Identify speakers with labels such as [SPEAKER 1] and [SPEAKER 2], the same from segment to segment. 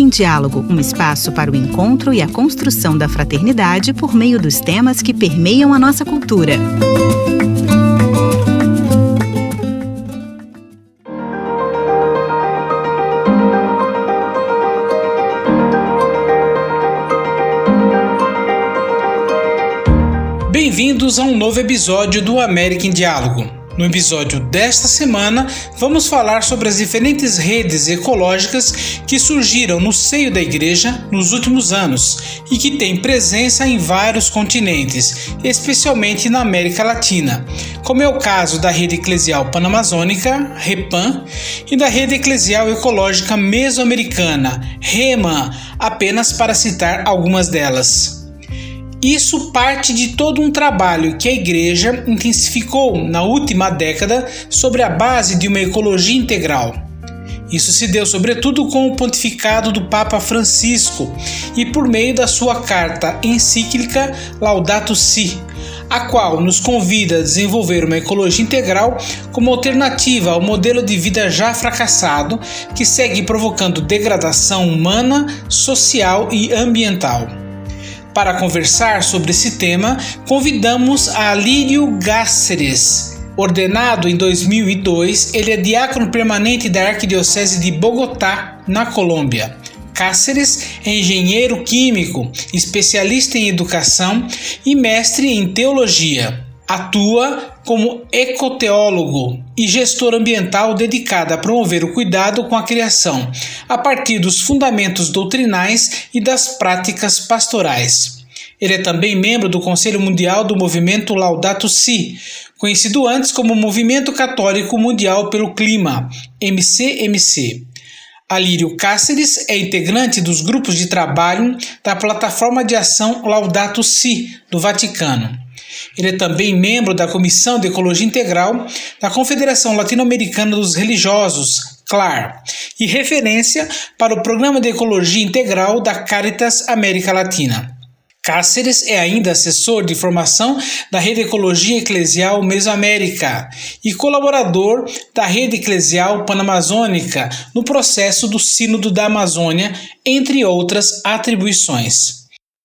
[SPEAKER 1] Em Diálogo, um espaço para o encontro e a construção da fraternidade por meio dos temas que permeiam a nossa cultura.
[SPEAKER 2] Bem-vindos a um novo episódio do América em Diálogo. No episódio desta semana, vamos falar sobre as diferentes redes ecológicas que surgiram no seio da igreja nos últimos anos e que têm presença em vários continentes, especialmente na América Latina, como é o caso da Rede Eclesial Panamazônica, REPAN, e da Rede Eclesial Ecológica Mesoamericana, REMA, apenas para citar algumas delas. Isso parte de todo um trabalho que a Igreja intensificou na última década sobre a base de uma ecologia integral. Isso se deu sobretudo com o pontificado do Papa Francisco e por meio da sua carta encíclica Laudato Si, a qual nos convida a desenvolver uma ecologia integral como alternativa ao modelo de vida já fracassado que segue provocando degradação humana, social e ambiental. Para conversar sobre esse tema, convidamos a Lírio Gáceres. Ordenado em 2002, ele é diácono permanente da Arquidiocese de Bogotá, na Colômbia. Cáceres é engenheiro químico, especialista em educação e mestre em teologia. Atua como ecoteólogo e gestor ambiental dedicado a promover o cuidado com a criação, a partir dos fundamentos doutrinais e das práticas pastorais. Ele é também membro do Conselho Mundial do Movimento Laudato Si, conhecido antes como Movimento Católico Mundial pelo Clima, MCMC. Alírio Cáceres é integrante dos grupos de trabalho da Plataforma de Ação Laudato Si, do Vaticano. Ele é também membro da Comissão de Ecologia Integral da Confederação Latino-Americana dos Religiosos, CLAR, e referência para o Programa de Ecologia Integral da Caritas América Latina. Cáceres é ainda assessor de formação da Rede Ecologia Eclesial Mesoamérica e colaborador da Rede Eclesial Panamazônica no processo do Sínodo da Amazônia, entre outras atribuições.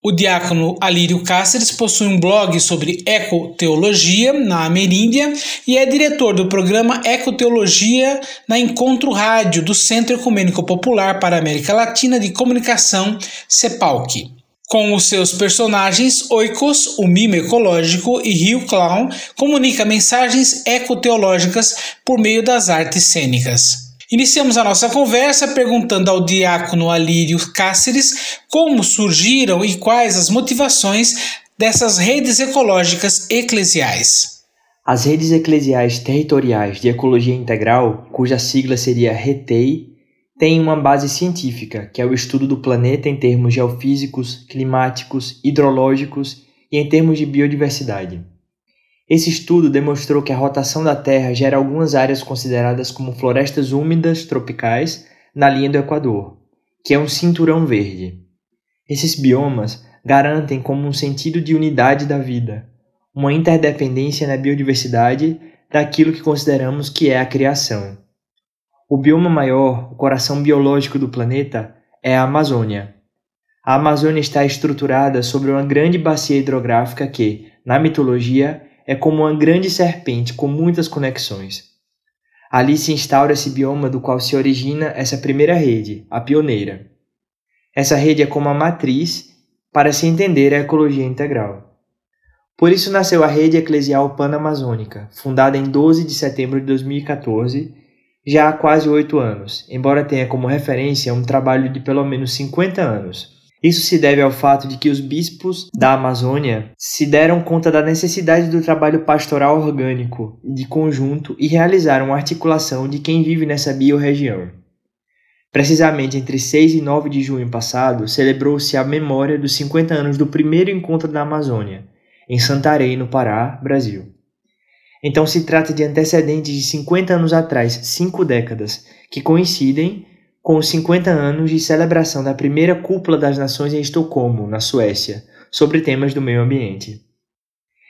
[SPEAKER 2] O diácono Alírio Cáceres possui um blog sobre ecoteologia na Ameríndia e é diretor do programa Ecoteologia na Encontro Rádio do Centro Ecumênico Popular para a América Latina de Comunicação, CEPALC. Com os seus personagens Oikos, o mimo ecológico, e Rio Clown, comunica mensagens ecoteológicas por meio das artes cênicas. Iniciamos a nossa conversa perguntando ao diácono Alírio Cáceres como surgiram e quais as motivações dessas redes ecológicas eclesiais.
[SPEAKER 3] As redes eclesiais territoriais de ecologia integral, cuja sigla seria RETEI, têm uma base científica, que é o estudo do planeta em termos geofísicos, climáticos, hidrológicos e em termos de biodiversidade. Esse estudo demonstrou que a rotação da Terra gera algumas áreas consideradas como florestas úmidas tropicais na linha do Equador, que é um cinturão verde. Esses biomas garantem como um sentido de unidade da vida, uma interdependência na biodiversidade daquilo que consideramos que é a criação. O bioma maior, o coração biológico do planeta, é a Amazônia. A Amazônia está estruturada sobre uma grande bacia hidrográfica que, na mitologia, é como uma grande serpente com muitas conexões. Ali se instaura esse bioma do qual se origina essa primeira rede, a pioneira. Essa rede é como a matriz para se entender a ecologia integral. Por isso nasceu a Rede Eclesial Panamazônica, fundada em 12 de setembro de 2014, já há quase oito anos, embora tenha como referência um trabalho de pelo menos 50 anos, isso se deve ao fato de que os bispos da Amazônia se deram conta da necessidade do trabalho pastoral orgânico de conjunto e realizaram a articulação de quem vive nessa biorregião. Precisamente entre 6 e 9 de junho passado, celebrou-se a memória dos 50 anos do primeiro encontro da Amazônia, em Santarém, no Pará, Brasil. Então se trata de antecedentes de 50 anos atrás, cinco décadas, que coincidem com os 50 anos de celebração da primeira Cúpula das Nações em Estocolmo, na Suécia, sobre temas do meio ambiente.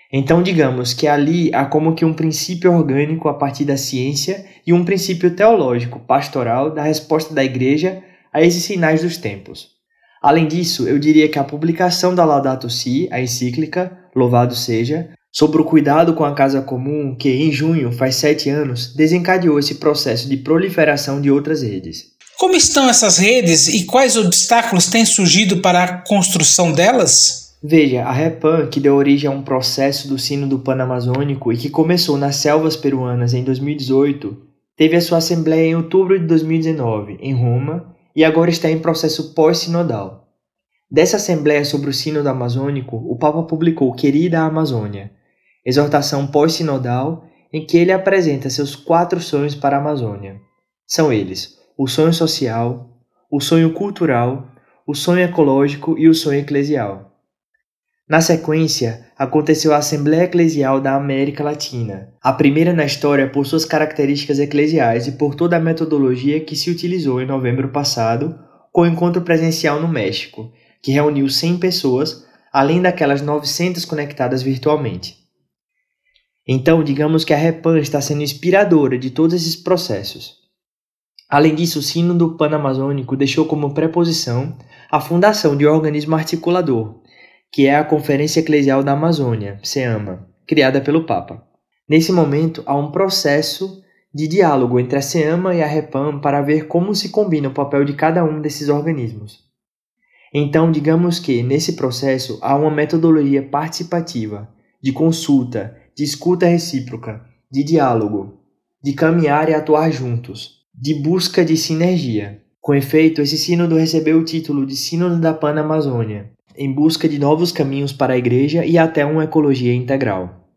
[SPEAKER 3] Então, digamos que ali há como que um princípio orgânico a partir da ciência e um princípio teológico, pastoral, da resposta da Igreja a esses sinais dos tempos. Além disso, eu diria que a publicação da Laudato Si, a encíclica, louvado seja, sobre o cuidado com a casa comum, que em junho faz sete anos, desencadeou esse processo de proliferação de outras redes.
[SPEAKER 2] Como estão essas redes e quais obstáculos têm surgido para a construção delas?
[SPEAKER 3] Veja, a REPAN, que deu origem a um processo do sino do Panamazônico e que começou nas selvas peruanas em 2018, teve a sua assembleia em outubro de 2019, em Roma, e agora está em processo pós-sinodal. Dessa assembleia sobre o sínodo amazônico, o Papa publicou Querida Amazônia, exortação pós-sinodal em que ele apresenta seus quatro sonhos para a Amazônia. São eles: o sonho social, o sonho cultural, o sonho ecológico e o sonho eclesial. Na sequência, aconteceu a Assembleia Eclesial da América Latina, a primeira na história por suas características eclesiais e por toda a metodologia que se utilizou em novembro passado, com o encontro presencial no México, que reuniu 100 pessoas, além daquelas 900 conectadas virtualmente. Então, digamos que a Repan está sendo inspiradora de todos esses processos. Além disso, o Sínodo Panamazônico deixou como preposição a fundação de um organismo articulador, que é a Conferência Eclesial da Amazônia, SEAMA, criada pelo Papa. Nesse momento, há um processo de diálogo entre a SEAMA e a REPAM para ver como se combina o papel de cada um desses organismos. Então, digamos que, nesse processo, há uma metodologia participativa, de consulta, de escuta recíproca, de diálogo, de caminhar e atuar juntos, de busca de sinergia. Com efeito, esse sínodo recebeu o título de Sínodo da Pan-Amazônia, em busca de novos caminhos para a Igreja e até uma ecologia integral.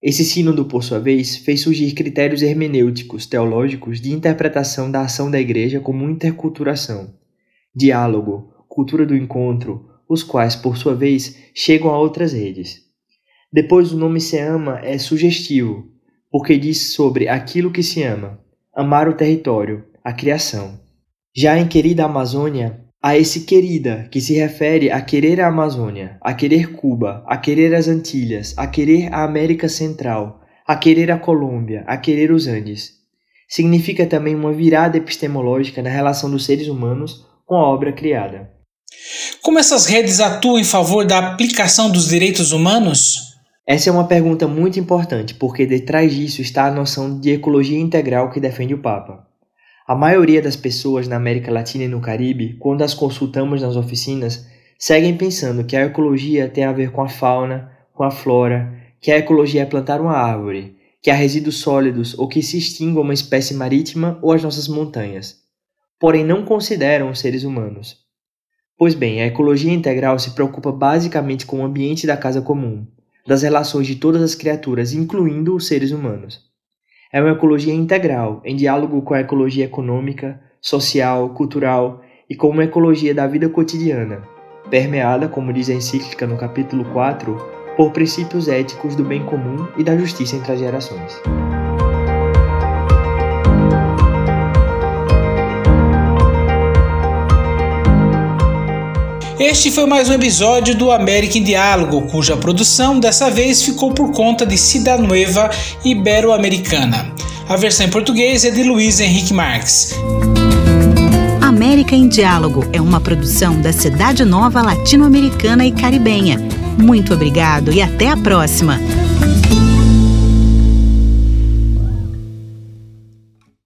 [SPEAKER 3] Esse sínodo, por sua vez, fez surgir critérios hermenêuticos teológicos de interpretação da ação da Igreja como interculturação, diálogo, cultura do encontro, os quais, por sua vez, chegam a outras redes. Depois, o nome se ama é sugestivo, porque diz sobre aquilo que se ama, amar o território, a criação. Já em Querida Amazônia, a esse querida, que se refere a querer a Amazônia, a querer Cuba, a querer as Antilhas, a querer a América Central, a querer a Colômbia, a querer os Andes. Significa também uma virada epistemológica na relação dos seres humanos com a obra criada.
[SPEAKER 2] Como essas redes atuam em favor da aplicação dos direitos humanos?
[SPEAKER 3] Essa é uma pergunta muito importante, porque detrás disso está a noção de ecologia integral que defende o Papa. A maioria das pessoas na América Latina e no Caribe, quando as consultamos nas oficinas, seguem pensando que a ecologia tem a ver com a fauna, com a flora, que a ecologia é plantar uma árvore, que há resíduos sólidos ou que se extingua uma espécie marítima ou as nossas montanhas. Porém, não consideram os seres humanos. Pois bem, a ecologia integral se preocupa basicamente com o ambiente da casa comum, das relações de todas as criaturas, incluindo os seres humanos. É uma ecologia integral, em diálogo com a ecologia econômica, social, cultural e com uma ecologia da vida cotidiana, permeada, como diz a encíclica no capítulo 4, por princípios éticos do bem comum e da justiça entre as gerações.
[SPEAKER 2] Este foi mais um episódio do América em Diálogo, cuja produção dessa vez ficou por conta de Cidanueva Ibero-Americana. A versão em português é de Luiz Henrique Marques.
[SPEAKER 1] América em Diálogo é uma produção da Cidade Nova Latino-Americana e Caribenha. Muito obrigado e até a próxima!